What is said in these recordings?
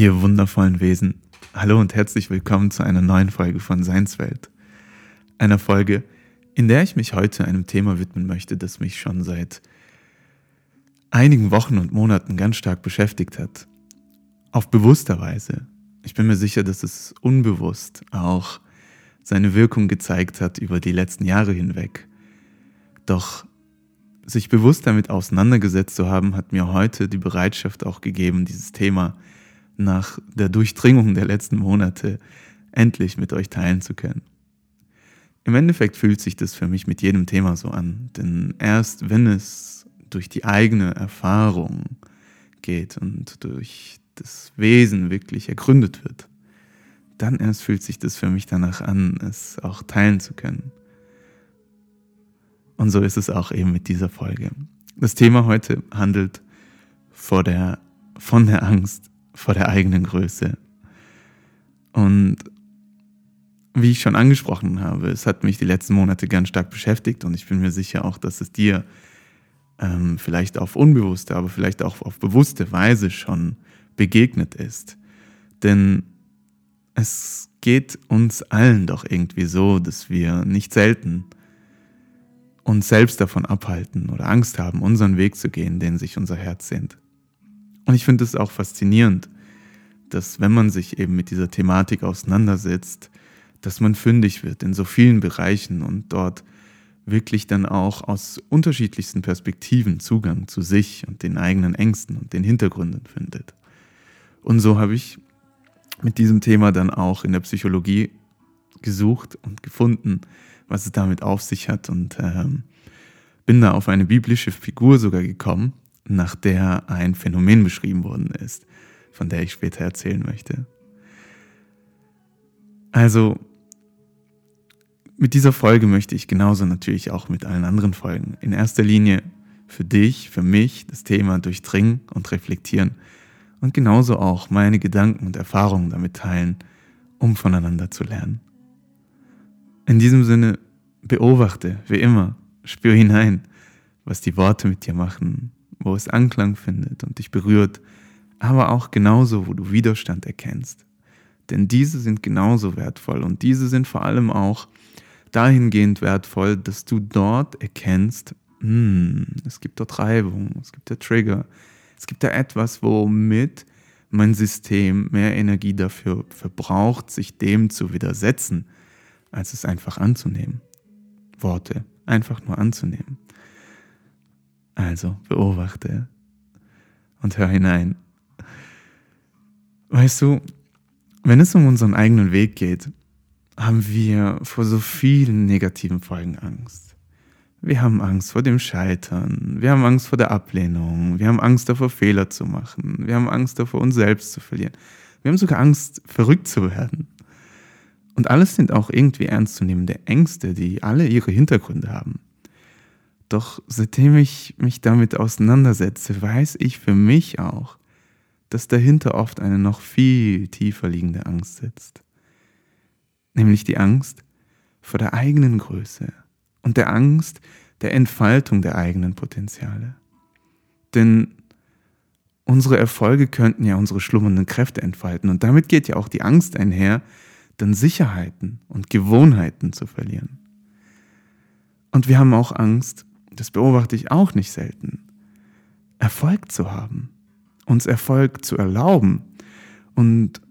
Ihr wundervollen Wesen. Hallo und herzlich willkommen zu einer neuen Folge von Seinswelt. Einer Folge, in der ich mich heute einem Thema widmen möchte, das mich schon seit einigen Wochen und Monaten ganz stark beschäftigt hat. Auf bewusster Weise. Ich bin mir sicher, dass es unbewusst auch seine Wirkung gezeigt hat über die letzten Jahre hinweg. Doch sich bewusst damit auseinandergesetzt zu haben, hat mir heute die Bereitschaft auch gegeben, dieses Thema nach der Durchdringung der letzten Monate endlich mit euch teilen zu können. Im Endeffekt fühlt sich das für mich mit jedem Thema so an, denn erst wenn es durch die eigene Erfahrung geht und durch das Wesen wirklich ergründet wird, dann erst fühlt sich das für mich danach an, es auch teilen zu können. Und so ist es auch eben mit dieser Folge. Das Thema heute handelt vor der, von der Angst vor der eigenen Größe. Und wie ich schon angesprochen habe, es hat mich die letzten Monate ganz stark beschäftigt und ich bin mir sicher auch, dass es dir ähm, vielleicht auf unbewusste, aber vielleicht auch auf bewusste Weise schon begegnet ist. Denn es geht uns allen doch irgendwie so, dass wir nicht selten uns selbst davon abhalten oder Angst haben, unseren Weg zu gehen, den sich unser Herz sehnt. Und ich finde es auch faszinierend, dass wenn man sich eben mit dieser Thematik auseinandersetzt, dass man fündig wird in so vielen Bereichen und dort wirklich dann auch aus unterschiedlichsten Perspektiven Zugang zu sich und den eigenen Ängsten und den Hintergründen findet. Und so habe ich mit diesem Thema dann auch in der Psychologie gesucht und gefunden, was es damit auf sich hat und ähm, bin da auf eine biblische Figur sogar gekommen, nach der ein Phänomen beschrieben worden ist, von der ich später erzählen möchte. Also, mit dieser Folge möchte ich genauso natürlich auch mit allen anderen Folgen in erster Linie für dich, für mich das Thema durchdringen und reflektieren und genauso auch meine Gedanken und Erfahrungen damit teilen, um voneinander zu lernen. In diesem Sinne, beobachte, wie immer, spür hinein, was die Worte mit dir machen, wo es Anklang findet und dich berührt, aber auch genauso, wo du Widerstand erkennst. Denn diese sind genauso wertvoll und diese sind vor allem auch dahingehend wertvoll, dass du dort erkennst, hm, es gibt dort Reibung, es gibt da Trigger, es gibt da etwas, womit mein System mehr Energie dafür verbraucht, sich dem zu widersetzen, als es einfach anzunehmen. Worte einfach nur anzunehmen. Also beobachte und hör hinein. Weißt du, wenn es um unseren eigenen Weg geht, haben wir vor so vielen negativen Folgen Angst. Wir haben Angst vor dem Scheitern, wir haben Angst vor der Ablehnung, wir haben Angst davor, Fehler zu machen, wir haben Angst davor, uns selbst zu verlieren. Wir haben sogar Angst, verrückt zu werden. Und alles sind auch irgendwie ernstzunehmende Ängste, die alle ihre Hintergründe haben. Doch seitdem ich mich damit auseinandersetze, weiß ich für mich auch, dass dahinter oft eine noch viel tiefer liegende Angst sitzt. Nämlich die Angst vor der eigenen Größe und der Angst der Entfaltung der eigenen Potenziale. Denn unsere Erfolge könnten ja unsere schlummernden Kräfte entfalten und damit geht ja auch die Angst einher, dann Sicherheiten und Gewohnheiten zu verlieren. Und wir haben auch Angst, das beobachte ich auch nicht selten, Erfolg zu haben, uns Erfolg zu erlauben und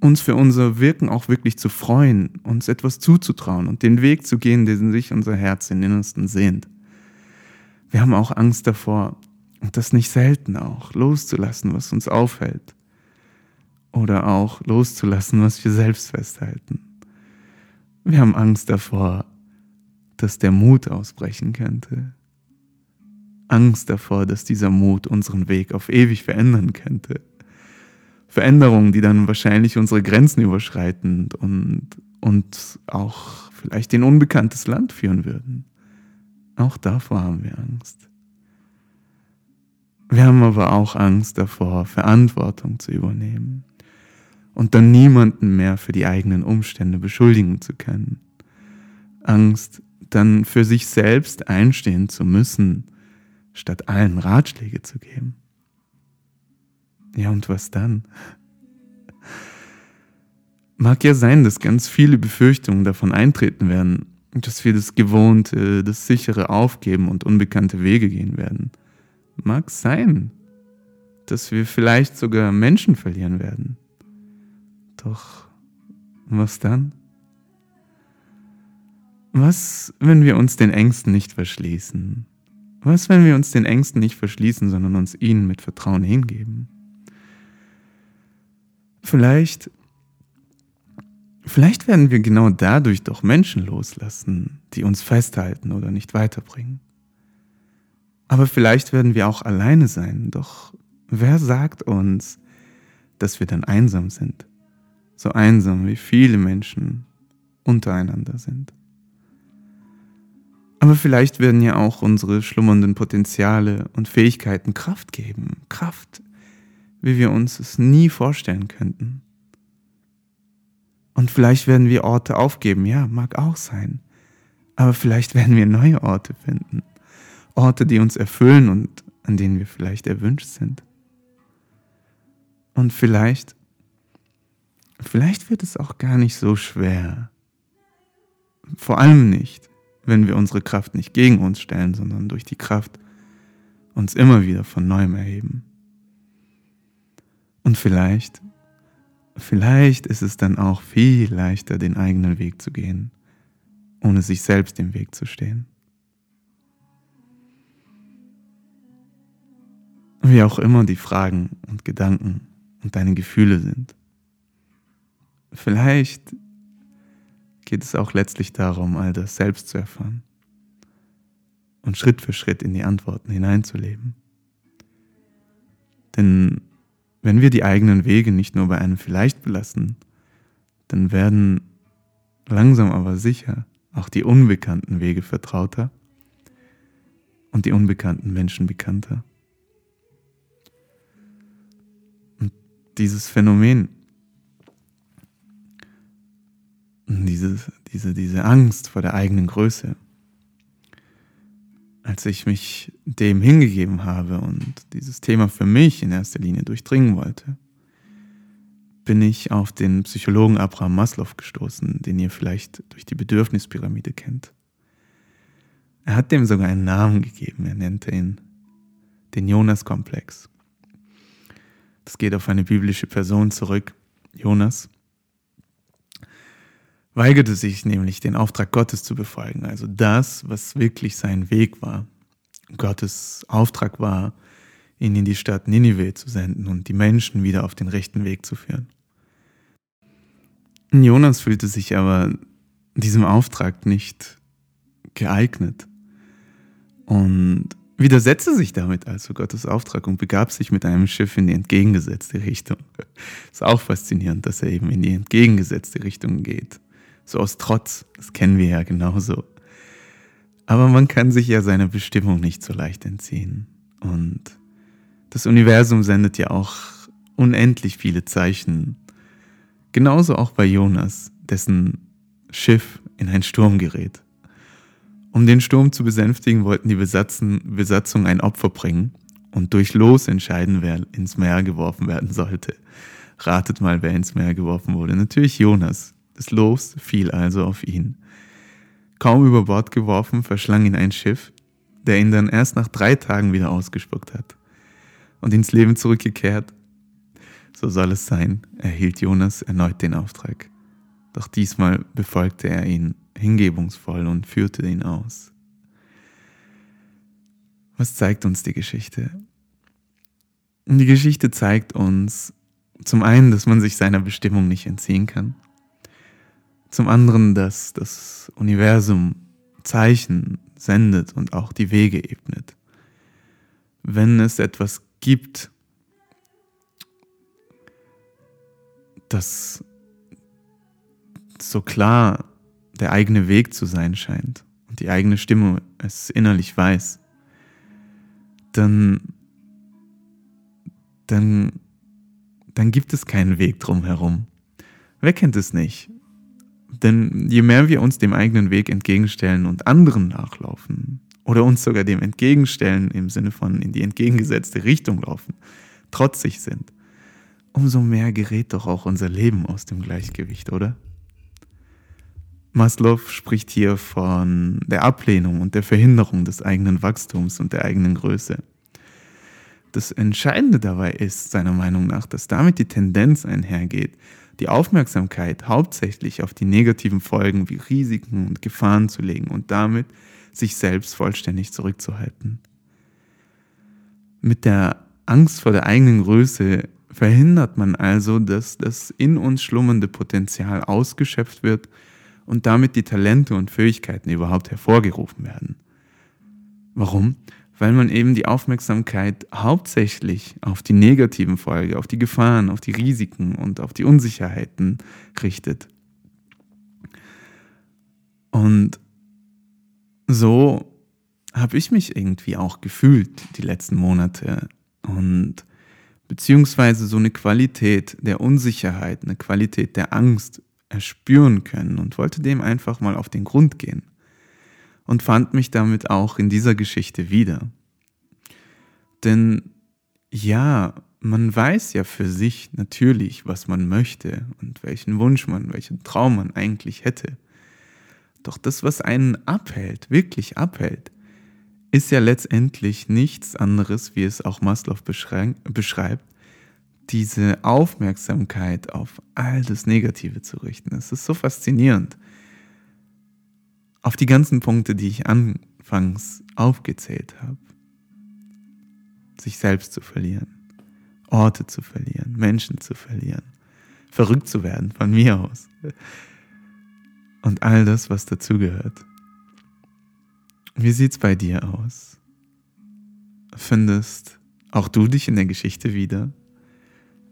uns für unser Wirken auch wirklich zu freuen, uns etwas zuzutrauen und den Weg zu gehen, den sich unser Herz im Innersten sehnt. Wir haben auch Angst davor, und das nicht selten auch, loszulassen, was uns aufhält. Oder auch loszulassen, was wir selbst festhalten. Wir haben Angst davor, dass der Mut ausbrechen könnte. Angst davor, dass dieser Mut unseren Weg auf ewig verändern könnte. Veränderungen, die dann wahrscheinlich unsere Grenzen überschreiten und uns auch vielleicht in unbekanntes Land führen würden. Auch davor haben wir Angst. Wir haben aber auch Angst davor, Verantwortung zu übernehmen und dann niemanden mehr für die eigenen Umstände beschuldigen zu können. Angst, dann für sich selbst einstehen zu müssen, statt allen Ratschläge zu geben. Ja, und was dann? mag ja sein, dass ganz viele Befürchtungen davon eintreten werden, dass wir das Gewohnte, das Sichere aufgeben und unbekannte Wege gehen werden. Mag sein, dass wir vielleicht sogar Menschen verlieren werden. Doch was dann? Was, wenn wir uns den Ängsten nicht verschließen? Was, wenn wir uns den Ängsten nicht verschließen, sondern uns ihnen mit Vertrauen hingeben? Vielleicht, vielleicht werden wir genau dadurch doch Menschen loslassen, die uns festhalten oder nicht weiterbringen. Aber vielleicht werden wir auch alleine sein, doch wer sagt uns, dass wir dann einsam sind? So einsam wie viele Menschen untereinander sind. Aber vielleicht werden ja auch unsere schlummernden Potenziale und Fähigkeiten Kraft geben. Kraft, wie wir uns es nie vorstellen könnten. Und vielleicht werden wir Orte aufgeben, ja, mag auch sein. Aber vielleicht werden wir neue Orte finden. Orte, die uns erfüllen und an denen wir vielleicht erwünscht sind. Und vielleicht, vielleicht wird es auch gar nicht so schwer. Vor allem nicht, wenn wir unsere Kraft nicht gegen uns stellen, sondern durch die Kraft uns immer wieder von neuem erheben. Und vielleicht, vielleicht ist es dann auch viel leichter, den eigenen Weg zu gehen, ohne sich selbst im Weg zu stehen. Wie auch immer die Fragen und Gedanken und deine Gefühle sind. Vielleicht geht es auch letztlich darum, all das selbst zu erfahren und Schritt für Schritt in die Antworten hineinzuleben. Denn wenn wir die eigenen Wege nicht nur bei einem Vielleicht belassen, dann werden langsam aber sicher auch die unbekannten Wege vertrauter und die unbekannten Menschen bekannter. Und dieses Phänomen diese, diese, diese Angst vor der eigenen Größe. Als ich mich dem hingegeben habe und dieses Thema für mich in erster Linie durchdringen wollte, bin ich auf den Psychologen Abraham Maslow gestoßen, den ihr vielleicht durch die Bedürfnispyramide kennt. Er hat dem sogar einen Namen gegeben, er nannte ihn den Jonas-Komplex. Das geht auf eine biblische Person zurück, Jonas weigerte sich nämlich, den Auftrag Gottes zu befolgen, also das, was wirklich sein Weg war. Gottes Auftrag war, ihn in die Stadt Ninive zu senden und die Menschen wieder auf den rechten Weg zu führen. Jonas fühlte sich aber diesem Auftrag nicht geeignet und widersetzte sich damit also Gottes Auftrag und begab sich mit einem Schiff in die entgegengesetzte Richtung. Ist auch faszinierend, dass er eben in die entgegengesetzte Richtung geht so aus Trotz. Das kennen wir ja genauso. Aber man kann sich ja seiner Bestimmung nicht so leicht entziehen. Und das Universum sendet ja auch unendlich viele Zeichen. Genauso auch bei Jonas, dessen Schiff in einen Sturm gerät. Um den Sturm zu besänftigen, wollten die Besatzung ein Opfer bringen und durch Los entscheiden, wer ins Meer geworfen werden sollte. Ratet mal, wer ins Meer geworfen wurde. Natürlich Jonas. Das Los fiel also auf ihn. Kaum über Bord geworfen, verschlang ihn ein Schiff, der ihn dann erst nach drei Tagen wieder ausgespuckt hat. Und ins Leben zurückgekehrt. So soll es sein, erhielt Jonas erneut den Auftrag. Doch diesmal befolgte er ihn hingebungsvoll und führte ihn aus. Was zeigt uns die Geschichte? Die Geschichte zeigt uns zum einen, dass man sich seiner Bestimmung nicht entziehen kann. Zum anderen, dass das Universum Zeichen sendet und auch die Wege ebnet. Wenn es etwas gibt, das so klar der eigene Weg zu sein scheint und die eigene Stimme es innerlich weiß, dann, dann, dann gibt es keinen Weg drumherum. Wer kennt es nicht? Denn je mehr wir uns dem eigenen Weg entgegenstellen und anderen nachlaufen, oder uns sogar dem entgegenstellen im Sinne von in die entgegengesetzte Richtung laufen, trotzig sind umso mehr gerät doch auch unser Leben aus dem Gleichgewicht, oder? Maslow spricht hier von der Ablehnung und der Verhinderung des eigenen Wachstums und der eigenen Größe. Das Entscheidende dabei ist, seiner Meinung nach, dass damit die Tendenz einhergeht, die Aufmerksamkeit hauptsächlich auf die negativen Folgen wie Risiken und Gefahren zu legen und damit sich selbst vollständig zurückzuhalten. Mit der Angst vor der eigenen Größe verhindert man also, dass das in uns schlummernde Potenzial ausgeschöpft wird und damit die Talente und Fähigkeiten überhaupt hervorgerufen werden. Warum? Weil man eben die Aufmerksamkeit hauptsächlich auf die negativen Folgen, auf die Gefahren, auf die Risiken und auf die Unsicherheiten richtet. Und so habe ich mich irgendwie auch gefühlt die letzten Monate und beziehungsweise so eine Qualität der Unsicherheit, eine Qualität der Angst erspüren können und wollte dem einfach mal auf den Grund gehen und fand mich damit auch in dieser Geschichte wieder. Denn ja, man weiß ja für sich natürlich, was man möchte und welchen Wunsch man, welchen Traum man eigentlich hätte. Doch das, was einen abhält, wirklich abhält, ist ja letztendlich nichts anderes, wie es auch Maslow beschreibt, diese Aufmerksamkeit auf all das Negative zu richten. Es ist so faszinierend. Auf die ganzen Punkte, die ich anfangs aufgezählt habe. Sich selbst zu verlieren, Orte zu verlieren, Menschen zu verlieren, verrückt zu werden von mir aus. Und all das, was dazugehört. Wie sieht's bei dir aus? Findest auch du dich in der Geschichte wieder?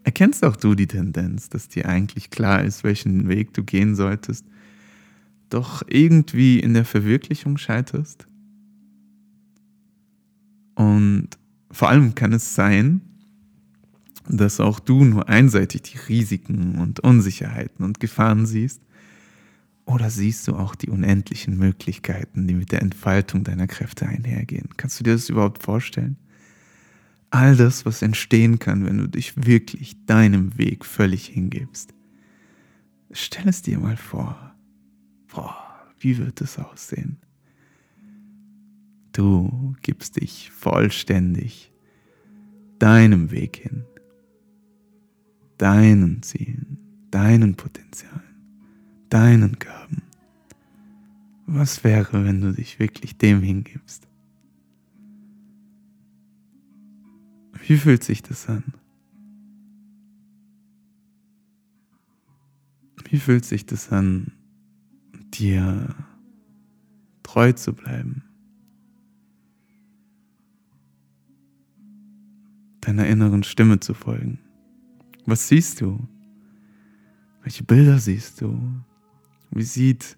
Erkennst auch du die Tendenz, dass dir eigentlich klar ist, welchen Weg du gehen solltest, doch irgendwie in der Verwirklichung scheiterst? Und vor allem kann es sein, dass auch du nur einseitig die Risiken und Unsicherheiten und Gefahren siehst, oder siehst du auch die unendlichen Möglichkeiten, die mit der Entfaltung deiner Kräfte einhergehen? Kannst du dir das überhaupt vorstellen? all das, was entstehen kann, wenn du dich wirklich deinem Weg völlig hingibst. Stell es dir mal vor. Boah, wie wird es aussehen? Du gibst dich vollständig deinem Weg hin, deinen Zielen, deinen Potenzialen, deinen Gaben. Was wäre, wenn du dich wirklich dem hingibst? Wie fühlt sich das an? Wie fühlt sich das an, dir treu zu bleiben? Deiner inneren Stimme zu folgen? Was siehst du? Welche Bilder siehst du? Wie sieht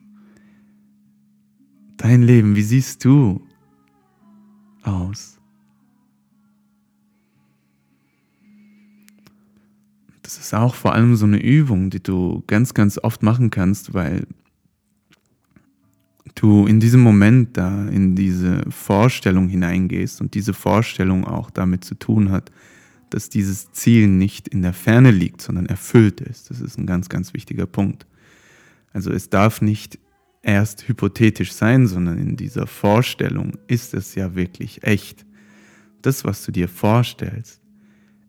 dein Leben, wie siehst du aus? Das ist auch vor allem so eine Übung, die du ganz, ganz oft machen kannst, weil du in diesem Moment da in diese Vorstellung hineingehst und diese Vorstellung auch damit zu tun hat, dass dieses Ziel nicht in der Ferne liegt, sondern erfüllt ist. Das ist ein ganz, ganz wichtiger Punkt. Also es darf nicht erst hypothetisch sein, sondern in dieser Vorstellung ist es ja wirklich echt. Das, was du dir vorstellst,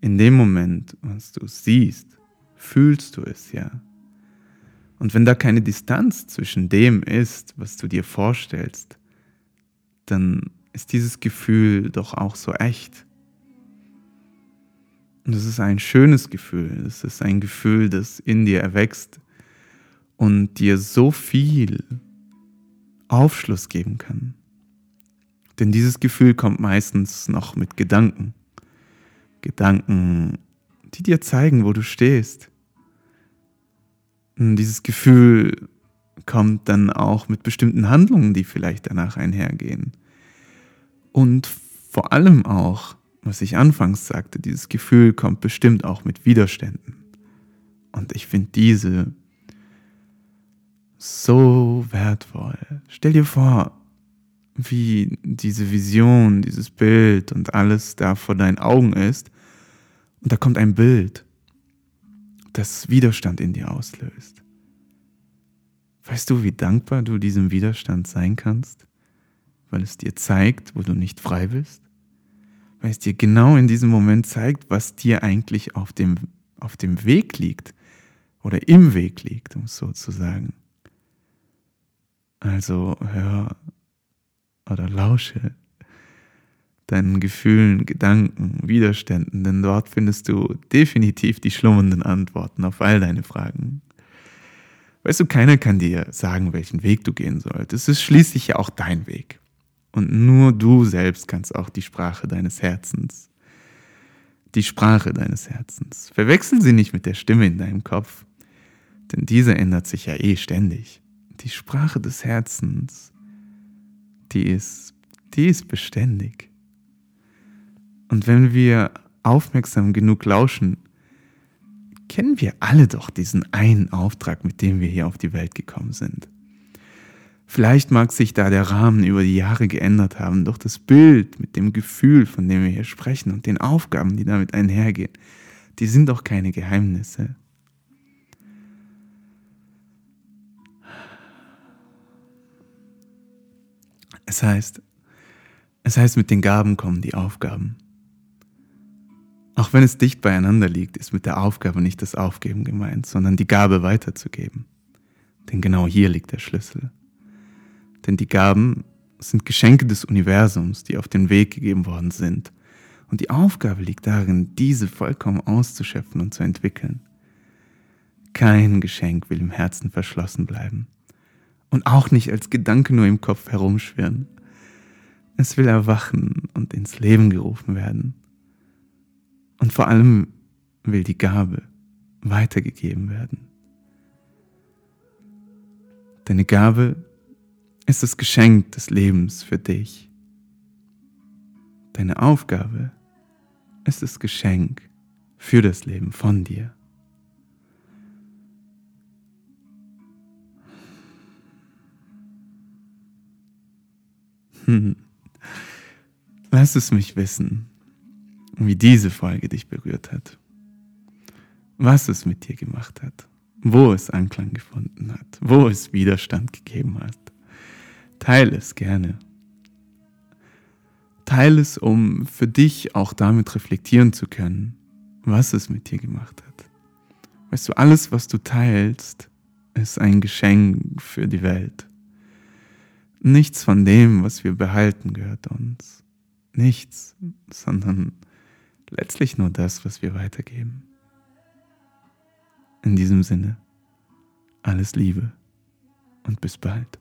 in dem Moment, was du siehst, fühlst du es ja. Und wenn da keine Distanz zwischen dem ist, was du dir vorstellst, dann ist dieses Gefühl doch auch so echt. Und es ist ein schönes Gefühl. Es ist ein Gefühl, das in dir erwächst und dir so viel Aufschluss geben kann. Denn dieses Gefühl kommt meistens noch mit Gedanken. Gedanken, die dir zeigen, wo du stehst. Dieses Gefühl kommt dann auch mit bestimmten Handlungen, die vielleicht danach einhergehen. Und vor allem auch, was ich anfangs sagte, dieses Gefühl kommt bestimmt auch mit Widerständen. Und ich finde diese so wertvoll. Stell dir vor, wie diese Vision, dieses Bild und alles da vor deinen Augen ist. Und da kommt ein Bild. Das Widerstand in dir auslöst. Weißt du, wie dankbar du diesem Widerstand sein kannst, weil es dir zeigt, wo du nicht frei bist? Weil es dir genau in diesem Moment zeigt, was dir eigentlich auf dem, auf dem Weg liegt oder im Weg liegt, um es so zu sagen. Also hör oder lausche deinen Gefühlen, Gedanken, Widerständen, denn dort findest du definitiv die schlummernden Antworten auf all deine Fragen. Weißt du, keiner kann dir sagen, welchen Weg du gehen solltest. Es ist schließlich ja auch dein Weg. Und nur du selbst kannst auch die Sprache deines Herzens, die Sprache deines Herzens. Verwechsel sie nicht mit der Stimme in deinem Kopf, denn diese ändert sich ja eh ständig. Die Sprache des Herzens, die ist, die ist beständig. Und wenn wir aufmerksam genug lauschen, kennen wir alle doch diesen einen Auftrag, mit dem wir hier auf die Welt gekommen sind. Vielleicht mag sich da der Rahmen über die Jahre geändert haben, doch das Bild mit dem Gefühl, von dem wir hier sprechen und den Aufgaben, die damit einhergehen, die sind doch keine Geheimnisse. Es heißt, es heißt, mit den Gaben kommen die Aufgaben. Auch wenn es dicht beieinander liegt, ist mit der Aufgabe nicht das Aufgeben gemeint, sondern die Gabe weiterzugeben. Denn genau hier liegt der Schlüssel. Denn die Gaben sind Geschenke des Universums, die auf den Weg gegeben worden sind. Und die Aufgabe liegt darin, diese vollkommen auszuschöpfen und zu entwickeln. Kein Geschenk will im Herzen verschlossen bleiben. Und auch nicht als Gedanke nur im Kopf herumschwirren. Es will erwachen und ins Leben gerufen werden. Und vor allem will die Gabe weitergegeben werden. Deine Gabe ist das Geschenk des Lebens für dich. Deine Aufgabe ist das Geschenk für das Leben von dir. Hm. Lass es mich wissen, wie diese Folge dich berührt hat, was es mit dir gemacht hat, wo es Anklang gefunden hat, wo es Widerstand gegeben hat. Teile es gerne. Teile es, um für dich auch damit reflektieren zu können, was es mit dir gemacht hat. Weißt du, alles, was du teilst, ist ein Geschenk für die Welt. Nichts von dem, was wir behalten, gehört uns. Nichts, sondern letztlich nur das, was wir weitergeben. In diesem Sinne, alles Liebe und bis bald.